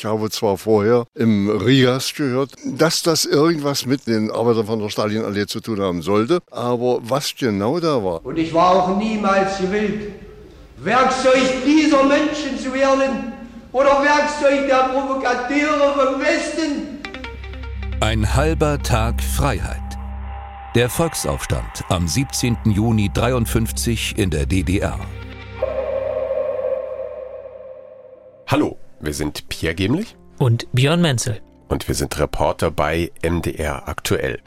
Ich habe zwar vorher im Rigas gehört, dass das irgendwas mit den Arbeitern von der Stalinallee zu tun haben sollte, aber was genau da war. Und ich war auch niemals gewillt, Werkzeug dieser Menschen zu werden oder Werkzeug der Provokateure vom Westen. Ein halber Tag Freiheit. Der Volksaufstand am 17. Juni 53 in der DDR. Hallo, wir sind Pierre Gemlich und Björn Menzel. Und wir sind Reporter bei MDR aktuell.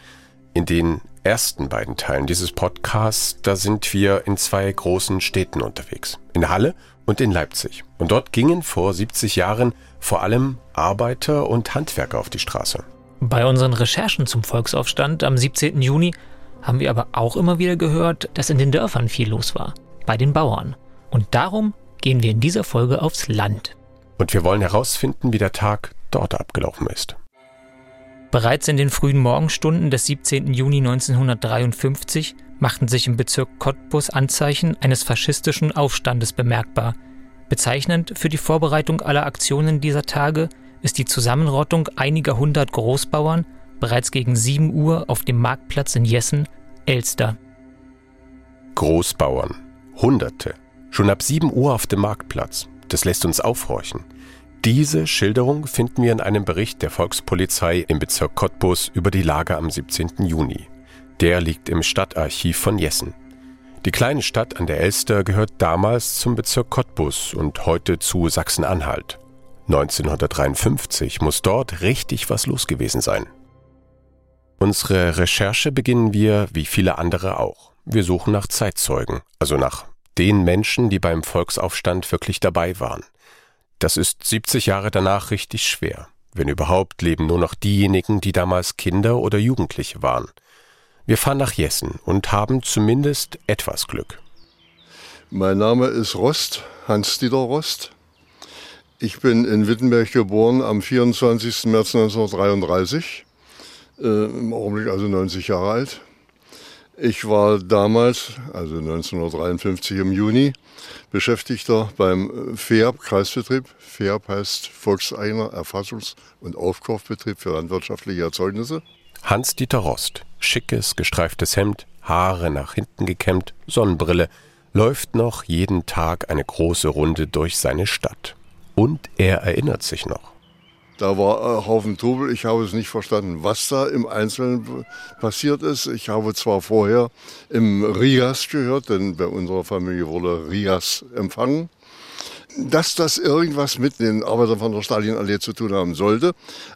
In den ersten beiden Teilen dieses Podcasts, da sind wir in zwei großen Städten unterwegs. In Halle und in Leipzig. Und dort gingen vor 70 Jahren vor allem Arbeiter und Handwerker auf die Straße. Bei unseren Recherchen zum Volksaufstand am 17. Juni haben wir aber auch immer wieder gehört, dass in den Dörfern viel los war. Bei den Bauern. Und darum gehen wir in dieser Folge aufs Land. Und wir wollen herausfinden, wie der Tag dort abgelaufen ist. Bereits in den frühen Morgenstunden des 17. Juni 1953 machten sich im Bezirk Cottbus Anzeichen eines faschistischen Aufstandes bemerkbar. Bezeichnend für die Vorbereitung aller Aktionen dieser Tage ist die Zusammenrottung einiger hundert Großbauern bereits gegen 7 Uhr auf dem Marktplatz in Jessen, Elster. Großbauern, Hunderte, schon ab 7 Uhr auf dem Marktplatz. Das lässt uns aufhorchen. Diese Schilderung finden wir in einem Bericht der Volkspolizei im Bezirk Cottbus über die Lage am 17. Juni. Der liegt im Stadtarchiv von Jessen. Die kleine Stadt an der Elster gehört damals zum Bezirk Cottbus und heute zu Sachsen-Anhalt. 1953 muss dort richtig was los gewesen sein. Unsere Recherche beginnen wir wie viele andere auch. Wir suchen nach Zeitzeugen, also nach den Menschen, die beim Volksaufstand wirklich dabei waren. Das ist 70 Jahre danach richtig schwer. Wenn überhaupt, leben nur noch diejenigen, die damals Kinder oder Jugendliche waren. Wir fahren nach Jessen und haben zumindest etwas Glück. Mein Name ist Rost, Hans-Dieter Rost. Ich bin in Wittenberg geboren am 24. März 1933, äh, im Augenblick also 90 Jahre alt. Ich war damals, also 1953 im Juni, Beschäftigter beim FEAB Kreisbetrieb. FEAB heißt Volkseigener Erfassungs- und Aufkaufbetrieb für landwirtschaftliche Erzeugnisse. Hans-Dieter Rost, schickes, gestreiftes Hemd, Haare nach hinten gekämmt, Sonnenbrille, läuft noch jeden Tag eine große Runde durch seine Stadt. Und er erinnert sich noch. Da war ein Haufen Trubel. Ich habe es nicht verstanden, was da im Einzelnen passiert ist. Ich habe zwar vorher im Rias gehört, denn bei unserer Familie wurde Rias empfangen, dass das irgendwas mit den Arbeitern von der Stalinallee zu tun haben sollte.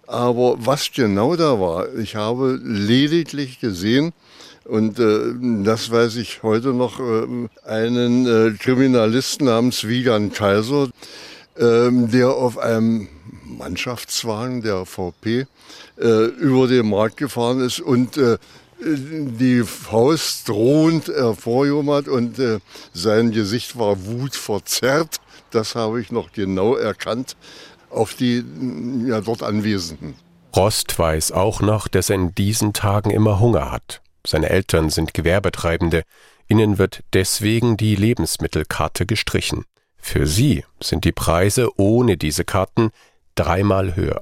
Aber was genau da war, ich habe lediglich gesehen, und äh, das weiß ich heute noch, äh, einen äh, Kriminalisten namens Wiegand Kaiser, äh, der auf einem Mannschaftswagen der VP äh, über den Markt gefahren ist und äh, die Faust drohend hervorgehoben hat und äh, sein Gesicht war wutverzerrt. Das habe ich noch genau erkannt auf die ja, dort Anwesenden. Rost weiß auch noch, dass er in diesen Tagen immer Hunger hat. Seine Eltern sind Gewerbetreibende. Ihnen wird deswegen die Lebensmittelkarte gestrichen. Für sie sind die Preise ohne diese Karten dreimal höher.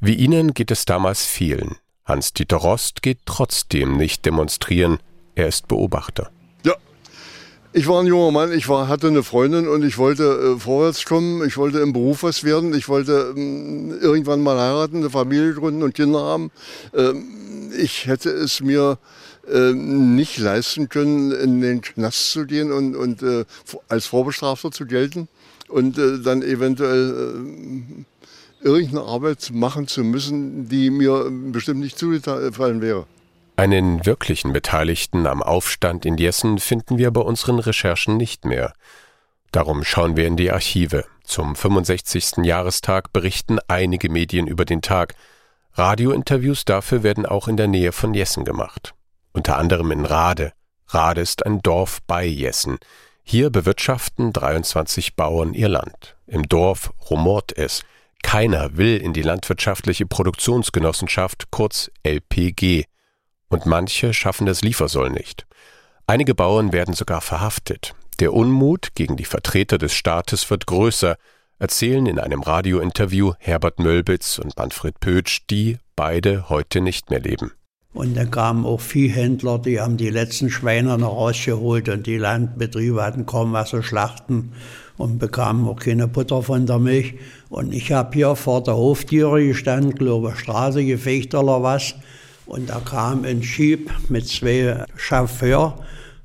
Wie ihnen geht es damals vielen. Hans-Dieter Rost geht trotzdem nicht demonstrieren, er ist Beobachter. Ja, ich war ein junger Mann, ich war, hatte eine Freundin und ich wollte äh, vorwärts kommen, ich wollte im Beruf was werden, ich wollte ähm, irgendwann mal heiraten, eine Familie gründen und Kinder haben. Ähm, ich hätte es mir äh, nicht leisten können, in den Knast zu gehen und, und äh, als Vorbestrafter zu gelten und äh, dann eventuell äh, irgendeine Arbeit machen zu müssen, die mir bestimmt nicht zugefallen wäre. Einen wirklichen Beteiligten am Aufstand in Jessen finden wir bei unseren Recherchen nicht mehr. Darum schauen wir in die Archive. Zum 65. Jahrestag berichten einige Medien über den Tag. Radiointerviews dafür werden auch in der Nähe von Jessen gemacht. Unter anderem in Rade. Rade ist ein Dorf bei Jessen. Hier bewirtschaften 23 Bauern ihr Land. Im Dorf rumort es. Keiner will in die landwirtschaftliche Produktionsgenossenschaft, kurz LPG. Und manche schaffen das Liefersoll nicht. Einige Bauern werden sogar verhaftet. Der Unmut gegen die Vertreter des Staates wird größer. erzählen in einem Radiointerview Herbert Mölbitz und Manfred Pötsch, die beide heute nicht mehr leben. Und dann kamen auch Viehhändler, die haben die letzten Schweine noch rausgeholt und die Landbetriebe hatten kaum was zu schlachten und bekamen auch keine Butter von der Milch. Und ich habe hier vor der Hoftiere gestanden, glaube Straße gefecht oder was. Und da kam ein Schieb mit zwei Chauffeur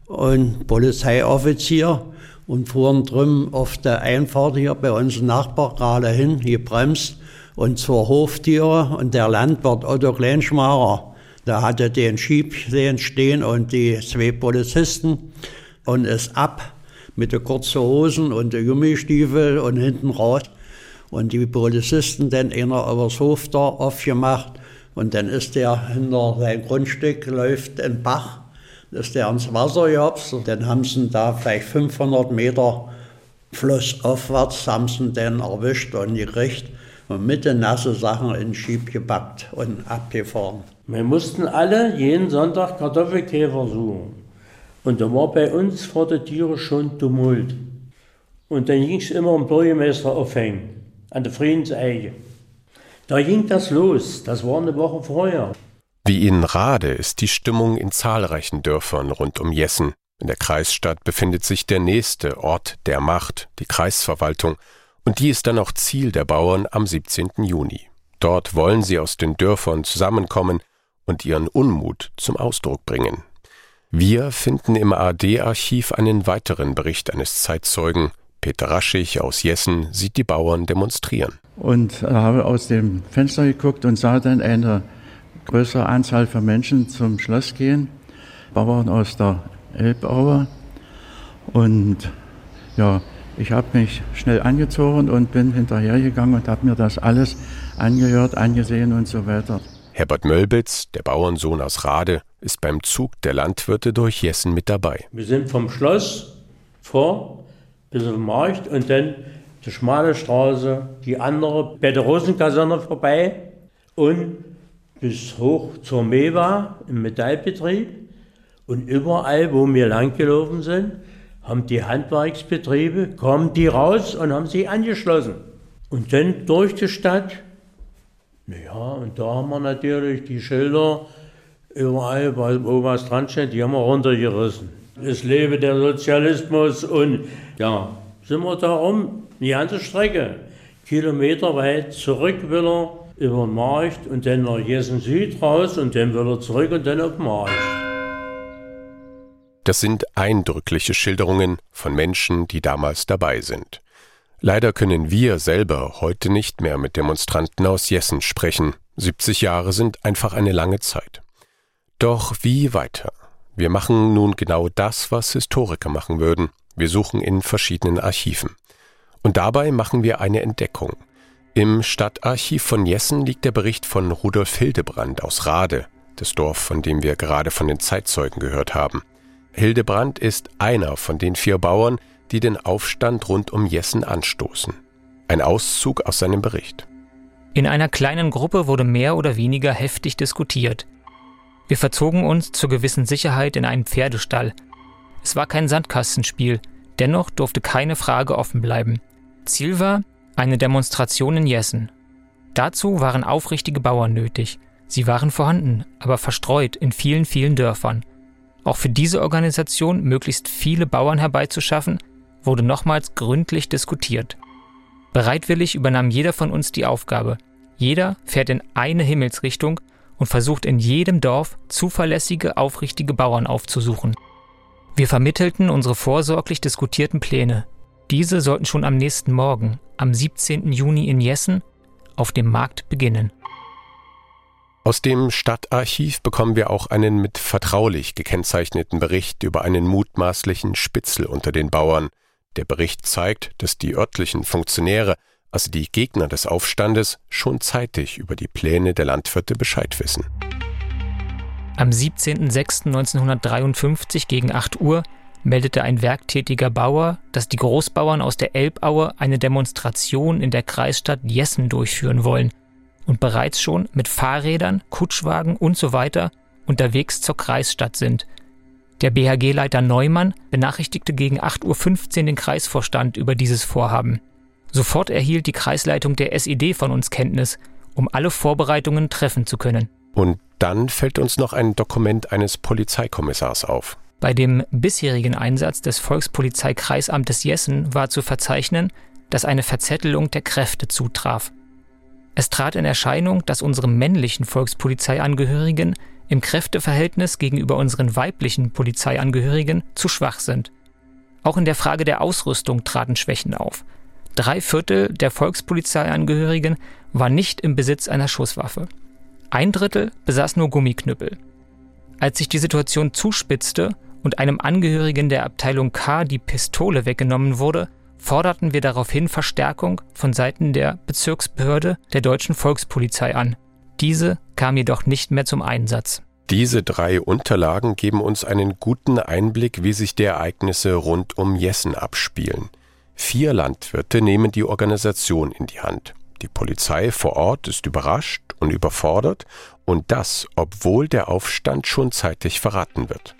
und Polizeioffizier und fuhren drüben auf der Einfahrt hier bei uns Nachbar gerade hin, gebremst und zur Hoftiere und der Landwirt Otto Kleinschmarer da hatte den Schieb stehen und die zwei Polizisten und ist ab mit den kurzen Hosen und den Gummistiefel und hinten raus. Und die Polizisten dann einer übers Hof da aufgemacht und dann ist der hinter sein Grundstück, läuft ein Bach, ist der ins Wasser gehopst und dann haben sie da vielleicht 500 Meter flussaufwärts haben sie den erwischt und gekriegt und mit den nassen Sachen in den Schieb gepackt und abgefahren. Wir mussten alle jeden Sonntag Kartoffelkäfer suchen. Und da war bei uns vor der Türe schon Tumult. Und dann ging es immer um Bürgermeister aufhängen, an der Friedenseige. Da ging das los, das war eine Woche vorher. Wie in Rade ist die Stimmung in zahlreichen Dörfern rund um Jessen. In der Kreisstadt befindet sich der nächste Ort der Macht, die Kreisverwaltung, und die ist dann auch Ziel der Bauern am 17. Juni. Dort wollen sie aus den Dörfern zusammenkommen, und ihren Unmut zum Ausdruck bringen. Wir finden im AD-Archiv einen weiteren Bericht eines Zeitzeugen. Peter Raschig aus Jessen sieht die Bauern demonstrieren. Und habe aus dem Fenster geguckt und sah dann eine größere Anzahl von Menschen zum Schloss gehen. Bauern aus der Elbaue. Und ja, ich habe mich schnell angezogen und bin hinterhergegangen und habe mir das alles angehört, angesehen und so weiter. Herbert Mölbitz, der Bauernsohn aus Rade, ist beim Zug der Landwirte durch Jessen mit dabei. Wir sind vom Schloss vor bis auf den Markt und dann die schmale Straße, die andere bei der Rosenkaserne vorbei und bis hoch zur Mewa im Metallbetrieb. Und überall, wo wir langgelaufen sind, haben die Handwerksbetriebe, kommen die raus und haben sich angeschlossen. Und dann durch die Stadt ja, und da haben wir natürlich die Schilder überall, wo was dran steht, die haben wir runtergerissen. Es lebe der Sozialismus und ja, sind wir da rum, die ganze Strecke, kilometerweit zurück will er über den Markt und dann nach Jessen Süd raus und dann will er zurück und dann auf den Markt. Das sind eindrückliche Schilderungen von Menschen, die damals dabei sind. Leider können wir selber heute nicht mehr mit Demonstranten aus Jessen sprechen. 70 Jahre sind einfach eine lange Zeit. Doch wie weiter? Wir machen nun genau das, was Historiker machen würden. Wir suchen in verschiedenen Archiven. Und dabei machen wir eine Entdeckung. Im Stadtarchiv von Jessen liegt der Bericht von Rudolf Hildebrand aus Rade, das Dorf, von dem wir gerade von den Zeitzeugen gehört haben. Hildebrand ist einer von den vier Bauern, die den Aufstand rund um Jessen anstoßen. Ein Auszug aus seinem Bericht. In einer kleinen Gruppe wurde mehr oder weniger heftig diskutiert. Wir verzogen uns zur gewissen Sicherheit in einen Pferdestall. Es war kein Sandkastenspiel, dennoch durfte keine Frage offen bleiben. Ziel war eine Demonstration in Jessen. Dazu waren aufrichtige Bauern nötig. Sie waren vorhanden, aber verstreut in vielen, vielen Dörfern. Auch für diese Organisation möglichst viele Bauern herbeizuschaffen, wurde nochmals gründlich diskutiert. Bereitwillig übernahm jeder von uns die Aufgabe. Jeder fährt in eine Himmelsrichtung und versucht in jedem Dorf zuverlässige, aufrichtige Bauern aufzusuchen. Wir vermittelten unsere vorsorglich diskutierten Pläne. Diese sollten schon am nächsten Morgen, am 17. Juni in Jessen, auf dem Markt beginnen. Aus dem Stadtarchiv bekommen wir auch einen mit vertraulich gekennzeichneten Bericht über einen mutmaßlichen Spitzel unter den Bauern, der Bericht zeigt, dass die örtlichen Funktionäre, also die Gegner des Aufstandes, schon zeitig über die Pläne der Landwirte Bescheid wissen. Am 17.06.1953 gegen 8 Uhr meldete ein werktätiger Bauer, dass die Großbauern aus der Elbaue eine Demonstration in der Kreisstadt Jessen durchführen wollen und bereits schon mit Fahrrädern, Kutschwagen usw. So unterwegs zur Kreisstadt sind – der BHG-Leiter Neumann benachrichtigte gegen 8.15 Uhr den Kreisvorstand über dieses Vorhaben. Sofort erhielt die Kreisleitung der SED von uns Kenntnis, um alle Vorbereitungen treffen zu können. Und dann fällt uns noch ein Dokument eines Polizeikommissars auf. Bei dem bisherigen Einsatz des Volkspolizeikreisamtes Jessen war zu verzeichnen, dass eine Verzettelung der Kräfte zutraf. Es trat in Erscheinung, dass unsere männlichen Volkspolizeiangehörigen im Kräfteverhältnis gegenüber unseren weiblichen Polizeiangehörigen zu schwach sind. Auch in der Frage der Ausrüstung traten Schwächen auf. Drei Viertel der Volkspolizeiangehörigen war nicht im Besitz einer Schusswaffe. Ein Drittel besaß nur Gummiknüppel. Als sich die Situation zuspitzte und einem Angehörigen der Abteilung K die Pistole weggenommen wurde, forderten wir daraufhin Verstärkung von Seiten der Bezirksbehörde der deutschen Volkspolizei an. Diese kam jedoch nicht mehr zum Einsatz. Diese drei Unterlagen geben uns einen guten Einblick, wie sich die Ereignisse rund um Jessen abspielen. Vier Landwirte nehmen die Organisation in die Hand. Die Polizei vor Ort ist überrascht und überfordert, und das, obwohl der Aufstand schon zeitig verraten wird.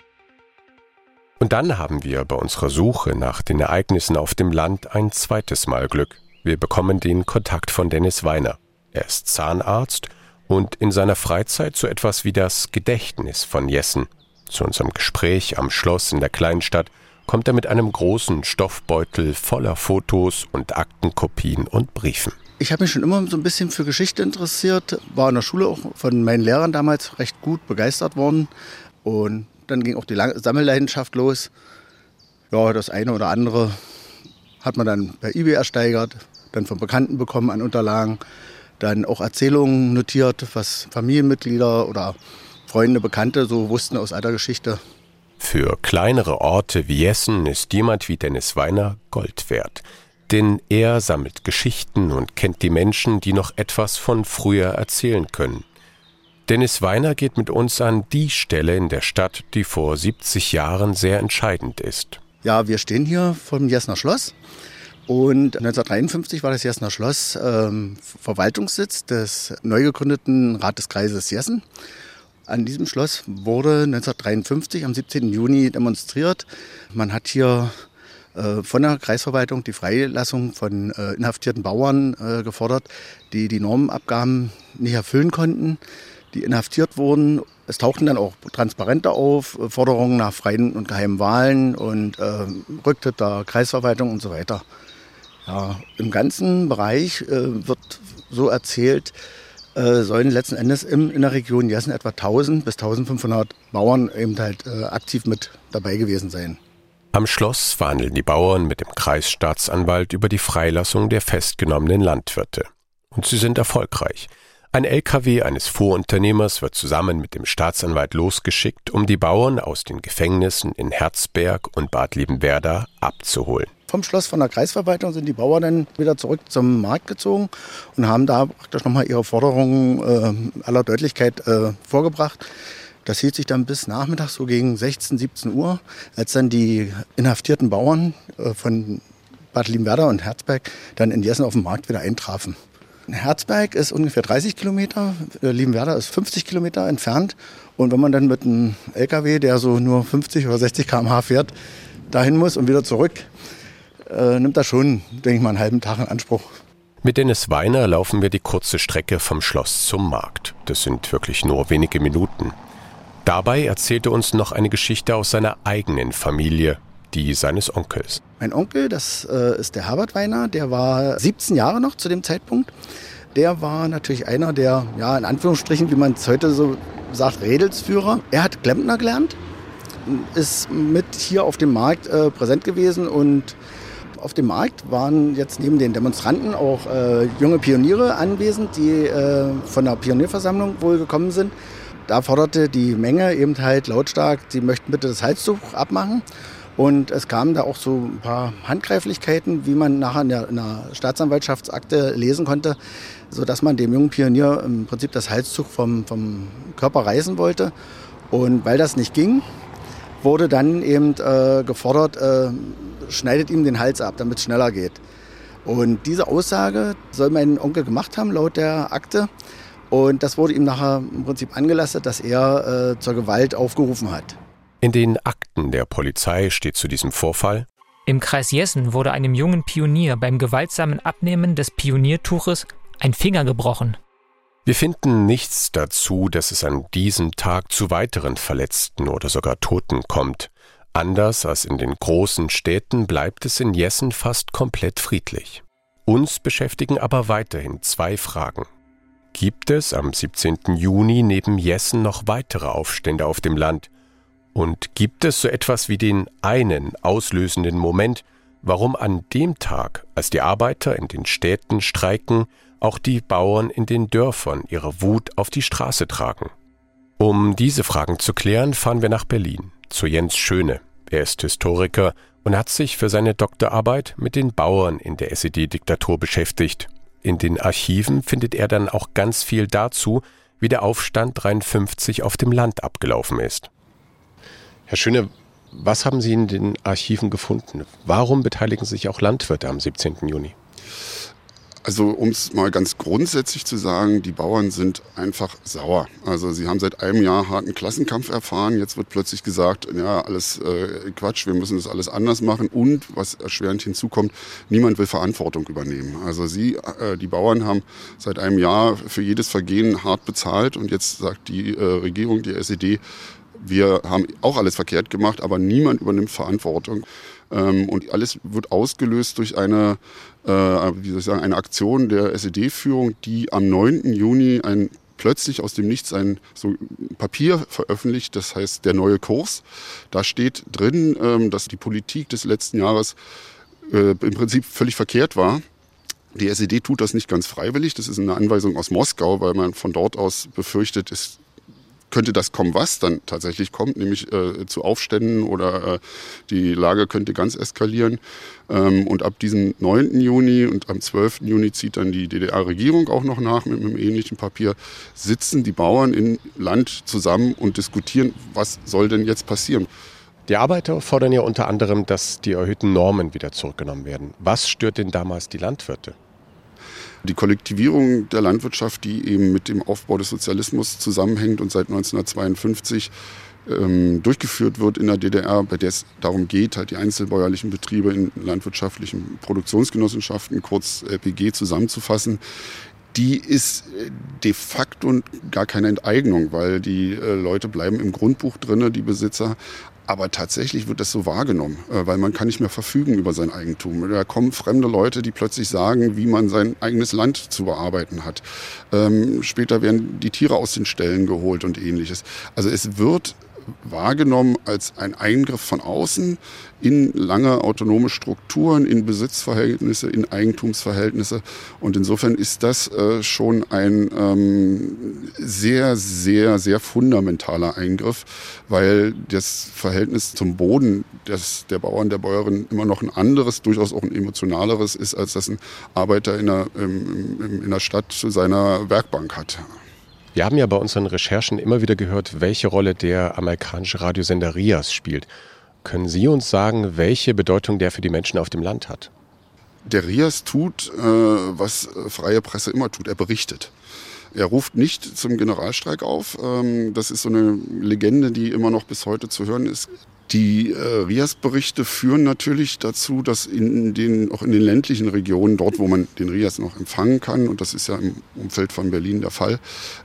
Und dann haben wir bei unserer Suche nach den Ereignissen auf dem Land ein zweites Mal Glück. Wir bekommen den Kontakt von Dennis Weiner. Er ist Zahnarzt und in seiner Freizeit so etwas wie das Gedächtnis von Jessen. Zu unserem Gespräch am Schloss in der Kleinstadt kommt er mit einem großen Stoffbeutel voller Fotos und Aktenkopien und Briefen. Ich habe mich schon immer so ein bisschen für Geschichte interessiert, war in der Schule auch von meinen Lehrern damals recht gut begeistert worden und dann ging auch die Sammelleidenschaft los. Ja, das eine oder andere hat man dann bei eBay ersteigert, dann von Bekannten bekommen an Unterlagen, dann auch Erzählungen notiert, was Familienmitglieder oder Freunde, Bekannte so wussten aus alter Geschichte. Für kleinere Orte wie Jessen ist jemand wie Dennis Weiner Gold wert. Denn er sammelt Geschichten und kennt die Menschen, die noch etwas von früher erzählen können. Dennis Weiner geht mit uns an die Stelle in der Stadt, die vor 70 Jahren sehr entscheidend ist. Ja, wir stehen hier vom Jessener Schloss. Und 1953 war das Jessener Schloss ähm, Verwaltungssitz des neu gegründeten Rateskreises Jessen. An diesem Schloss wurde 1953 am 17. Juni demonstriert. Man hat hier äh, von der Kreisverwaltung die Freilassung von äh, inhaftierten Bauern äh, gefordert, die die Normenabgaben nicht erfüllen konnten die inhaftiert wurden. Es tauchten dann auch Transparente auf, Forderungen nach freien und geheimen Wahlen und äh, Rücktritt der Kreisverwaltung und so weiter. Ja, Im ganzen Bereich äh, wird so erzählt, äh, sollen letzten Endes im, in der Region Jessen etwa 1000 bis 1500 Bauern eben halt äh, aktiv mit dabei gewesen sein. Am Schloss verhandeln die Bauern mit dem Kreisstaatsanwalt über die Freilassung der festgenommenen Landwirte. Und sie sind erfolgreich. Ein LKW eines Fuhrunternehmers wird zusammen mit dem Staatsanwalt losgeschickt, um die Bauern aus den Gefängnissen in Herzberg und Bad Liebenwerda abzuholen. Vom Schloss von der Kreisverwaltung sind die Bauern dann wieder zurück zum Markt gezogen und haben da praktisch nochmal ihre Forderungen äh, aller Deutlichkeit äh, vorgebracht. Das hielt sich dann bis nachmittags so gegen 16, 17 Uhr, als dann die inhaftierten Bauern äh, von Bad Liebenwerda und Herzberg dann in Jessen auf dem Markt wieder eintrafen. Herzberg ist ungefähr 30 Kilometer, äh, Liebenwerda ist 50 Kilometer entfernt. Und wenn man dann mit einem LKW, der so nur 50 oder 60 km/h fährt, dahin muss und wieder zurück, äh, nimmt das schon, denke ich mal, einen halben Tag in Anspruch. Mit Dennis Weiner laufen wir die kurze Strecke vom Schloss zum Markt. Das sind wirklich nur wenige Minuten. Dabei erzählte uns noch eine Geschichte aus seiner eigenen Familie, die seines Onkels. Mein Onkel, das äh, ist der Herbert Weiner, der war 17 Jahre noch zu dem Zeitpunkt. Der war natürlich einer der, ja, in Anführungsstrichen, wie man es heute so sagt, Redelsführer. Er hat Klempner gelernt, ist mit hier auf dem Markt äh, präsent gewesen und auf dem Markt waren jetzt neben den Demonstranten auch äh, junge Pioniere anwesend, die äh, von der Pionierversammlung wohl gekommen sind. Da forderte die Menge eben halt lautstark, sie möchten bitte das Halstuch abmachen. Und es kamen da auch so ein paar Handgreiflichkeiten, wie man nachher in der, in der Staatsanwaltschaftsakte lesen konnte, sodass man dem jungen Pionier im Prinzip das Halstuch vom, vom Körper reißen wollte. Und weil das nicht ging, wurde dann eben äh, gefordert, äh, schneidet ihm den Hals ab, damit es schneller geht. Und diese Aussage soll mein Onkel gemacht haben, laut der Akte. Und das wurde ihm nachher im Prinzip angelastet, dass er äh, zur Gewalt aufgerufen hat. In den Akten der Polizei steht zu diesem Vorfall, Im Kreis Jessen wurde einem jungen Pionier beim gewaltsamen Abnehmen des Pioniertuches ein Finger gebrochen. Wir finden nichts dazu, dass es an diesem Tag zu weiteren Verletzten oder sogar Toten kommt. Anders als in den großen Städten bleibt es in Jessen fast komplett friedlich. Uns beschäftigen aber weiterhin zwei Fragen. Gibt es am 17. Juni neben Jessen noch weitere Aufstände auf dem Land? Und gibt es so etwas wie den einen auslösenden Moment, warum an dem Tag, als die Arbeiter in den Städten streiken, auch die Bauern in den Dörfern ihre Wut auf die Straße tragen? Um diese Fragen zu klären, fahren wir nach Berlin zu Jens Schöne. Er ist Historiker und hat sich für seine Doktorarbeit mit den Bauern in der SED-Diktatur beschäftigt. In den Archiven findet er dann auch ganz viel dazu, wie der Aufstand 53 auf dem Land abgelaufen ist. Herr Schöne, was haben Sie in den Archiven gefunden? Warum beteiligen sich auch Landwirte am 17. Juni? Also um es mal ganz grundsätzlich zu sagen, die Bauern sind einfach sauer. Also sie haben seit einem Jahr harten Klassenkampf erfahren. Jetzt wird plötzlich gesagt, ja, alles äh, Quatsch, wir müssen das alles anders machen. Und was erschwerend hinzukommt, niemand will Verantwortung übernehmen. Also sie, äh, die Bauern haben seit einem Jahr für jedes Vergehen hart bezahlt. Und jetzt sagt die äh, Regierung, die SED, wir haben auch alles verkehrt gemacht, aber niemand übernimmt Verantwortung. Ähm, und alles wird ausgelöst durch eine äh, wie soll ich sagen, eine Aktion der SED-Führung, die am 9. Juni ein plötzlich aus dem Nichts ein so Papier veröffentlicht, das heißt der neue Kurs. Da steht drin, ähm, dass die Politik des letzten Jahres äh, im Prinzip völlig verkehrt war. Die SED tut das nicht ganz freiwillig. Das ist eine Anweisung aus Moskau, weil man von dort aus befürchtet, es könnte das kommen, was dann tatsächlich kommt, nämlich äh, zu Aufständen oder äh, die Lage könnte ganz eskalieren. Ähm, und ab diesem 9. Juni und am 12. Juni zieht dann die DDR-Regierung auch noch nach mit einem ähnlichen Papier, sitzen die Bauern im Land zusammen und diskutieren, was soll denn jetzt passieren. Die Arbeiter fordern ja unter anderem, dass die erhöhten Normen wieder zurückgenommen werden. Was stört denn damals die Landwirte? Die Kollektivierung der Landwirtschaft, die eben mit dem Aufbau des Sozialismus zusammenhängt und seit 1952 ähm, durchgeführt wird in der DDR, bei der es darum geht, halt die einzelbäuerlichen Betriebe in landwirtschaftlichen Produktionsgenossenschaften, kurz LPG, zusammenzufassen, die ist äh, de facto gar keine Enteignung, weil die äh, Leute bleiben im Grundbuch drinne, die Besitzer, aber tatsächlich wird das so wahrgenommen, äh, weil man kann nicht mehr verfügen über sein Eigentum. Da kommen fremde Leute, die plötzlich sagen, wie man sein eigenes Land zu bearbeiten hat. Ähm, später werden die Tiere aus den Ställen geholt und ähnliches. Also es wird wahrgenommen als ein Eingriff von außen in lange autonome Strukturen, in Besitzverhältnisse, in Eigentumsverhältnisse. Und insofern ist das äh, schon ein ähm, sehr, sehr, sehr fundamentaler Eingriff, weil das Verhältnis zum Boden des, der Bauern, der Bäuerin immer noch ein anderes, durchaus auch ein emotionaleres ist, als das ein Arbeiter in der, in, der Stadt zu seiner Werkbank hat. Wir haben ja bei unseren Recherchen immer wieder gehört, welche Rolle der amerikanische Radiosender RIAS spielt. Können Sie uns sagen, welche Bedeutung der für die Menschen auf dem Land hat? Der RIAS tut, äh, was freie Presse immer tut, er berichtet. Er ruft nicht zum Generalstreik auf. Ähm, das ist so eine Legende, die immer noch bis heute zu hören ist. Die äh, RIAS-Berichte führen natürlich dazu, dass in den, auch in den ländlichen Regionen, dort wo man den RIAS noch empfangen kann, und das ist ja im Umfeld von Berlin der Fall,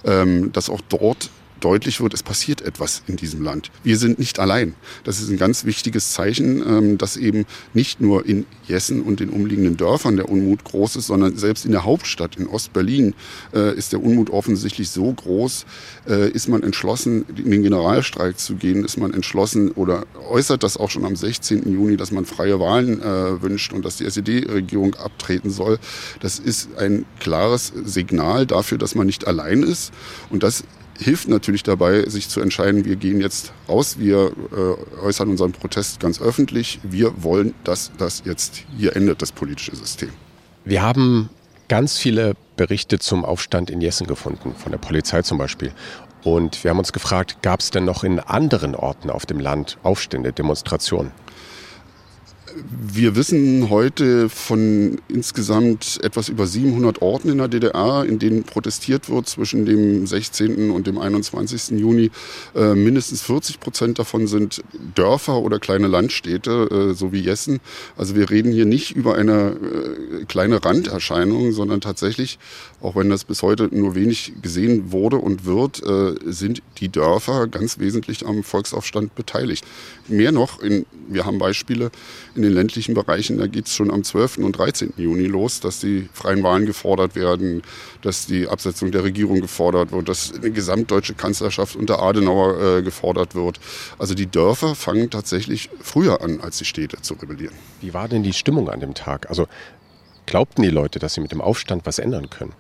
ähm, dass auch dort deutlich wird, es passiert etwas in diesem Land. Wir sind nicht allein. Das ist ein ganz wichtiges Zeichen, ähm, dass eben nicht nur in Jessen und den umliegenden Dörfern der Unmut groß ist, sondern selbst in der Hauptstadt, in Ostberlin, äh, ist der Unmut offensichtlich so groß, äh, ist man entschlossen, in den Generalstreik zu gehen, ist man entschlossen oder äußert das auch schon am 16. Juni, dass man freie Wahlen äh, wünscht und dass die SED-Regierung abtreten soll. Das ist ein klares Signal dafür, dass man nicht allein ist. Und das hilft natürlich dabei, sich zu entscheiden, wir gehen jetzt raus, wir äh, äußern unseren Protest ganz öffentlich, wir wollen, dass das jetzt hier endet, das politische System. Wir haben ganz viele Berichte zum Aufstand in Jessen gefunden, von der Polizei zum Beispiel. Und wir haben uns gefragt, gab es denn noch in anderen Orten auf dem Land Aufstände, Demonstrationen? Wir wissen heute von insgesamt etwas über 700 Orten in der DDR, in denen protestiert wird zwischen dem 16. und dem 21. Juni. Äh, mindestens 40 Prozent davon sind Dörfer oder kleine Landstädte, äh, so wie Jessen. Also wir reden hier nicht über eine äh, kleine Randerscheinung, sondern tatsächlich, auch wenn das bis heute nur wenig gesehen wurde und wird, sind die Dörfer ganz wesentlich am Volksaufstand beteiligt. Mehr noch, in, wir haben Beispiele in den ländlichen Bereichen, da geht es schon am 12. und 13. Juni los, dass die freien Wahlen gefordert werden, dass die Absetzung der Regierung gefordert wird, dass eine gesamtdeutsche Kanzlerschaft unter Adenauer äh, gefordert wird. Also die Dörfer fangen tatsächlich früher an, als die Städte zu rebellieren. Wie war denn die Stimmung an dem Tag? Also glaubten die Leute, dass sie mit dem Aufstand was ändern können?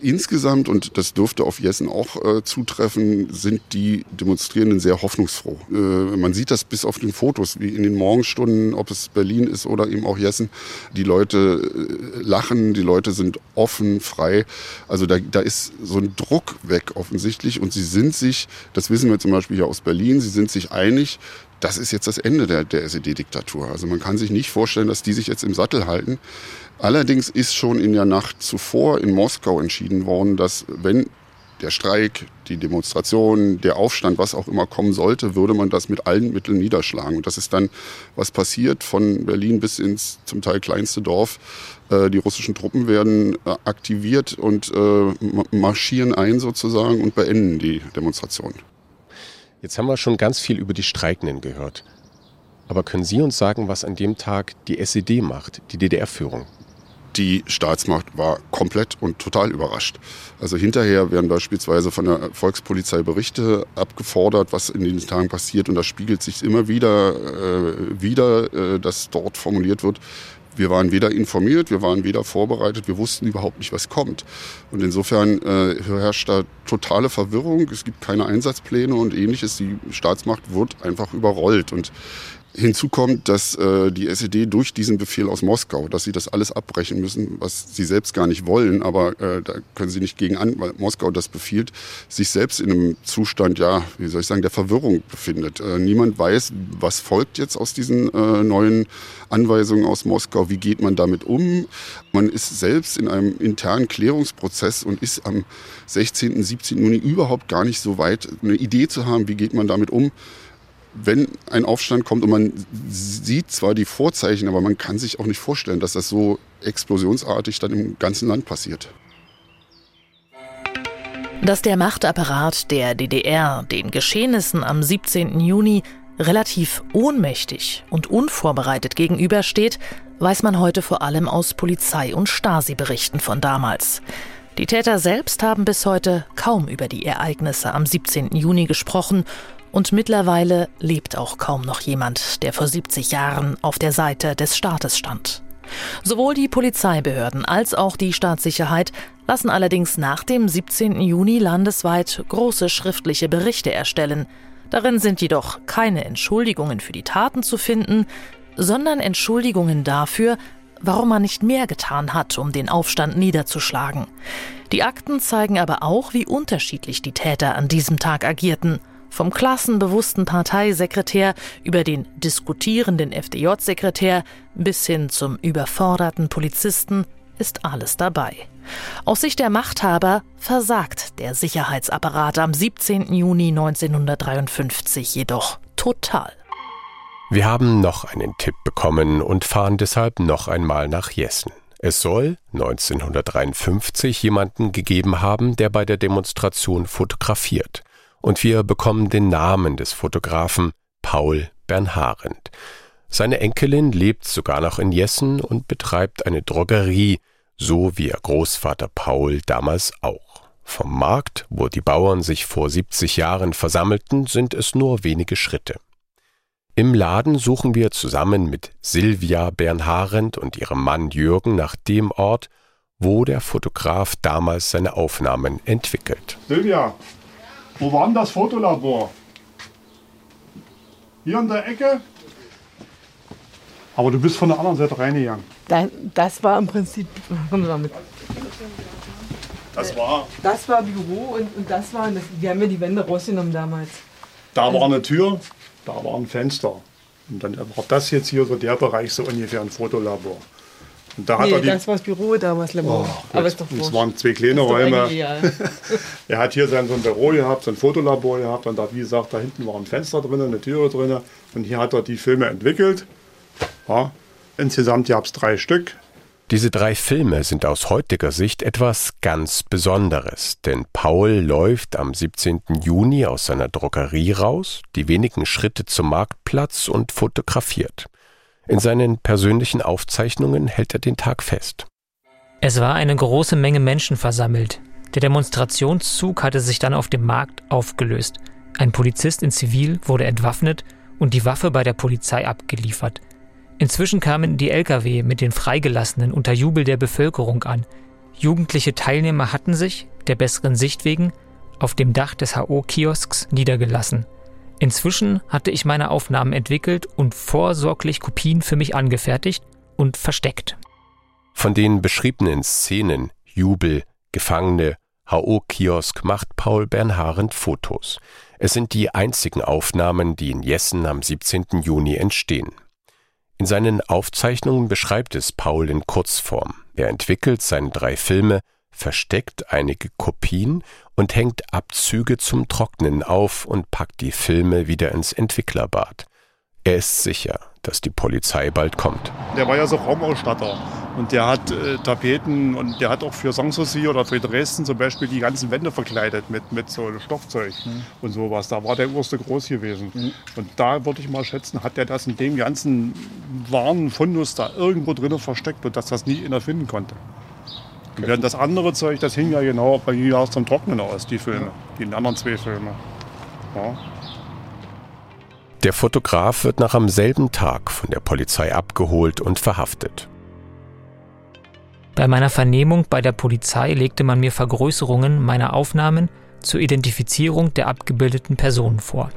Insgesamt, und das dürfte auf Jessen auch äh, zutreffen, sind die Demonstrierenden sehr hoffnungsfroh. Äh, man sieht das bis auf den Fotos, wie in den Morgenstunden, ob es Berlin ist oder eben auch Jessen. Die Leute äh, lachen, die Leute sind offen, frei. Also da, da ist so ein Druck weg offensichtlich und sie sind sich, das wissen wir zum Beispiel hier aus Berlin, sie sind sich einig, das ist jetzt das Ende der, der SED-Diktatur. Also man kann sich nicht vorstellen, dass die sich jetzt im Sattel halten. Allerdings ist schon in der Nacht zuvor in Moskau entschieden worden, dass wenn der Streik, die Demonstration, der Aufstand, was auch immer kommen sollte, würde man das mit allen Mitteln niederschlagen. Und das ist dann, was passiert von Berlin bis ins zum Teil kleinste Dorf. Äh, die russischen Truppen werden äh, aktiviert und äh, marschieren ein sozusagen und beenden die Demonstration. Jetzt haben wir schon ganz viel über die Streikenden gehört. Aber können Sie uns sagen, was an dem Tag die SED macht, die DDR-Führung? Die Staatsmacht war komplett und total überrascht. Also hinterher werden beispielsweise von der Volkspolizei Berichte abgefordert, was in den Tagen passiert. Und da spiegelt sich immer wieder, äh, wieder äh, dass dort formuliert wird, wir waren weder informiert, wir waren weder vorbereitet, wir wussten überhaupt nicht, was kommt. Und insofern äh, herrscht da totale Verwirrung, es gibt keine Einsatzpläne und ähnliches. Die Staatsmacht wird einfach überrollt. Und Hinzu kommt, dass äh, die SED durch diesen Befehl aus Moskau, dass sie das alles abbrechen müssen, was sie selbst gar nicht wollen, aber äh, da können sie nicht gegen an, weil Moskau das befiehlt, sich selbst in einem Zustand, ja, wie soll ich sagen, der Verwirrung befindet. Äh, niemand weiß, was folgt jetzt aus diesen äh, neuen Anweisungen aus Moskau, wie geht man damit um. Man ist selbst in einem internen Klärungsprozess und ist am 16., 17. Juni überhaupt gar nicht so weit, eine Idee zu haben, wie geht man damit um wenn ein Aufstand kommt und man sieht zwar die Vorzeichen, aber man kann sich auch nicht vorstellen, dass das so explosionsartig dann im ganzen Land passiert. Dass der Machtapparat der DDR den Geschehnissen am 17. Juni relativ ohnmächtig und unvorbereitet gegenübersteht, weiß man heute vor allem aus Polizei- und Stasi-Berichten von damals. Die Täter selbst haben bis heute kaum über die Ereignisse am 17. Juni gesprochen und mittlerweile lebt auch kaum noch jemand, der vor 70 Jahren auf der Seite des Staates stand. Sowohl die Polizeibehörden als auch die Staatssicherheit lassen allerdings nach dem 17. Juni landesweit große schriftliche Berichte erstellen. Darin sind jedoch keine Entschuldigungen für die Taten zu finden, sondern Entschuldigungen dafür, warum man nicht mehr getan hat, um den Aufstand niederzuschlagen. Die Akten zeigen aber auch, wie unterschiedlich die Täter an diesem Tag agierten. Vom klassenbewussten Parteisekretär über den diskutierenden FDJ-Sekretär bis hin zum überforderten Polizisten ist alles dabei. Aus Sicht der Machthaber versagt der Sicherheitsapparat am 17. Juni 1953 jedoch total. Wir haben noch einen Tipp bekommen und fahren deshalb noch einmal nach Jessen. Es soll 1953 jemanden gegeben haben, der bei der Demonstration fotografiert und wir bekommen den Namen des Fotografen Paul Bernharent. Seine Enkelin lebt sogar noch in Jessen und betreibt eine Drogerie, so wie ihr Großvater Paul damals auch. Vom Markt, wo die Bauern sich vor 70 Jahren versammelten, sind es nur wenige Schritte. Im Laden suchen wir zusammen mit Silvia Bernharent und ihrem Mann Jürgen nach dem Ort, wo der Fotograf damals seine Aufnahmen entwickelt. Silvia, wo war denn das Fotolabor? Hier in der Ecke? Aber du bist von der anderen Seite reingegangen. Das, das war im Prinzip. Damit. Das war. Das war Büro und, und das war. Das, wir haben ja die Wände rausgenommen damals. Da war eine Tür, da war ein Fenster. Und dann war das jetzt hier so der Bereich so ungefähr ein Fotolabor. Und da hat nee, er die, das war das Büro damals, Le Mans. Oh, Aber ist doch es wurscht. waren zwei kleine Das ist doch Räume. er hat hier sein so ein Büro gehabt, so ein Fotolabor gehabt und da, wie gesagt, da hinten war ein Fenster drin, eine Türe drin und hier hat er die Filme entwickelt. Ja, insgesamt gab es drei Stück. Diese drei Filme sind aus heutiger Sicht etwas ganz Besonderes, denn Paul läuft am 17. Juni aus seiner Drogerie raus, die wenigen Schritte zum Marktplatz und fotografiert. In seinen persönlichen Aufzeichnungen hält er den Tag fest. Es war eine große Menge Menschen versammelt. Der Demonstrationszug hatte sich dann auf dem Markt aufgelöst. Ein Polizist in Zivil wurde entwaffnet und die Waffe bei der Polizei abgeliefert. Inzwischen kamen die Lkw mit den Freigelassenen unter Jubel der Bevölkerung an. Jugendliche Teilnehmer hatten sich, der besseren Sicht wegen, auf dem Dach des HO-Kiosks niedergelassen. Inzwischen hatte ich meine Aufnahmen entwickelt und vorsorglich Kopien für mich angefertigt und versteckt. Von den beschriebenen Szenen Jubel, Gefangene, HO-Kiosk macht Paul Bernharent Fotos. Es sind die einzigen Aufnahmen, die in Jessen am 17. Juni entstehen. In seinen Aufzeichnungen beschreibt es Paul in Kurzform. Er entwickelt seine drei Filme, versteckt einige Kopien und hängt Abzüge zum Trocknen auf und packt die Filme wieder ins Entwicklerbad. Er ist sicher, dass die Polizei bald kommt. Der war ja so Raumausstatter und der hat äh, Tapeten und der hat auch für Sanssouci oder für Dresden zum Beispiel die ganzen Wände verkleidet mit, mit so Stoffzeug und sowas. Da war der Urste groß gewesen. Und da würde ich mal schätzen, hat der das in dem ganzen Warenfundus da irgendwo drinnen versteckt und dass das nie einer finden konnte. Und während das andere Zeug, das hing ja genau bei mir aus zum Trocknen aus, die Filme, die anderen zwei Filme. Ja. Der Fotograf wird nach am selben Tag von der Polizei abgeholt und verhaftet. Bei meiner Vernehmung bei der Polizei legte man mir Vergrößerungen meiner Aufnahmen zur Identifizierung der abgebildeten Personen vor.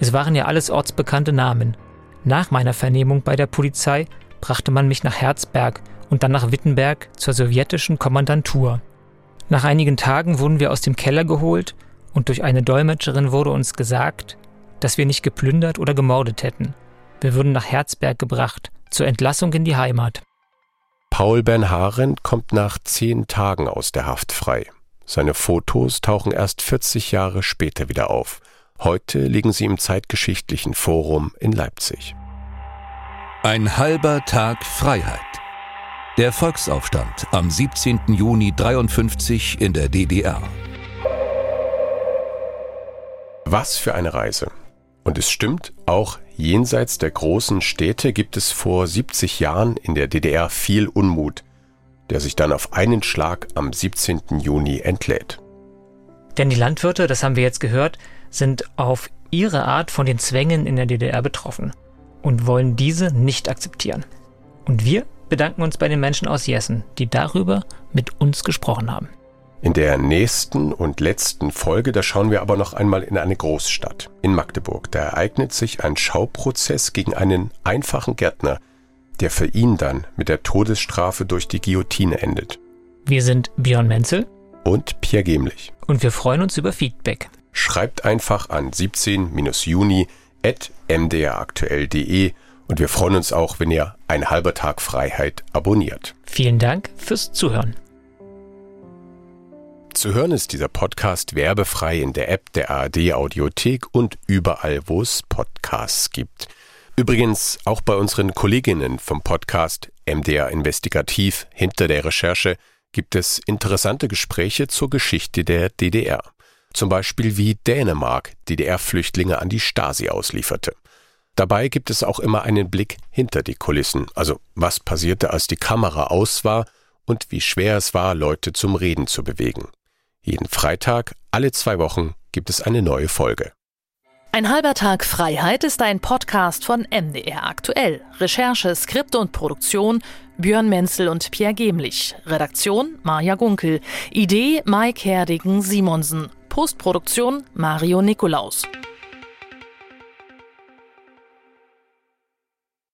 Es waren ja alles ortsbekannte Namen. Nach meiner Vernehmung bei der Polizei brachte man mich nach Herzberg und dann nach Wittenberg zur sowjetischen Kommandantur. Nach einigen Tagen wurden wir aus dem Keller geholt und durch eine Dolmetscherin wurde uns gesagt, dass wir nicht geplündert oder gemordet hätten. Wir würden nach Herzberg gebracht, zur Entlassung in die Heimat. Paul Bernharent kommt nach zehn Tagen aus der Haft frei. Seine Fotos tauchen erst 40 Jahre später wieder auf. Heute liegen sie im Zeitgeschichtlichen Forum in Leipzig. Ein halber Tag Freiheit. Der Volksaufstand am 17. Juni 53 in der DDR. Was für eine Reise. Und es stimmt, auch jenseits der großen Städte gibt es vor 70 Jahren in der DDR viel Unmut, der sich dann auf einen Schlag am 17. Juni entlädt. Denn die Landwirte, das haben wir jetzt gehört, sind auf ihre Art von den Zwängen in der DDR betroffen und wollen diese nicht akzeptieren. Und wir bedanken uns bei den Menschen aus Jessen, die darüber mit uns gesprochen haben. In der nächsten und letzten Folge, da schauen wir aber noch einmal in eine Großstadt, in Magdeburg. Da ereignet sich ein Schauprozess gegen einen einfachen Gärtner, der für ihn dann mit der Todesstrafe durch die Guillotine endet. Wir sind Björn Menzel Und Pierre Gemlich. und wir freuen uns über Feedback. Schreibt einfach an 17-juni.mdraktuell.de und wir freuen uns auch, wenn ihr ein halber Tag Freiheit abonniert. Vielen Dank fürs Zuhören. Zu hören ist dieser Podcast werbefrei in der App der ARD Audiothek und überall, wo es Podcasts gibt. Übrigens auch bei unseren Kolleginnen vom Podcast MDR Investigativ hinter der Recherche gibt es interessante Gespräche zur Geschichte der DDR. Zum Beispiel wie Dänemark DDR-Flüchtlinge an die Stasi auslieferte. Dabei gibt es auch immer einen Blick hinter die Kulissen, also was passierte, als die Kamera aus war und wie schwer es war, Leute zum Reden zu bewegen. Jeden Freitag, alle zwei Wochen, gibt es eine neue Folge. Ein halber Tag Freiheit ist ein Podcast von MDR aktuell. Recherche, Skripte und Produktion Björn Menzel und Pierre Gemlich. Redaktion Maja Gunkel. Idee Mike Herdigen Simonsen. Postproduktion Mario Nikolaus.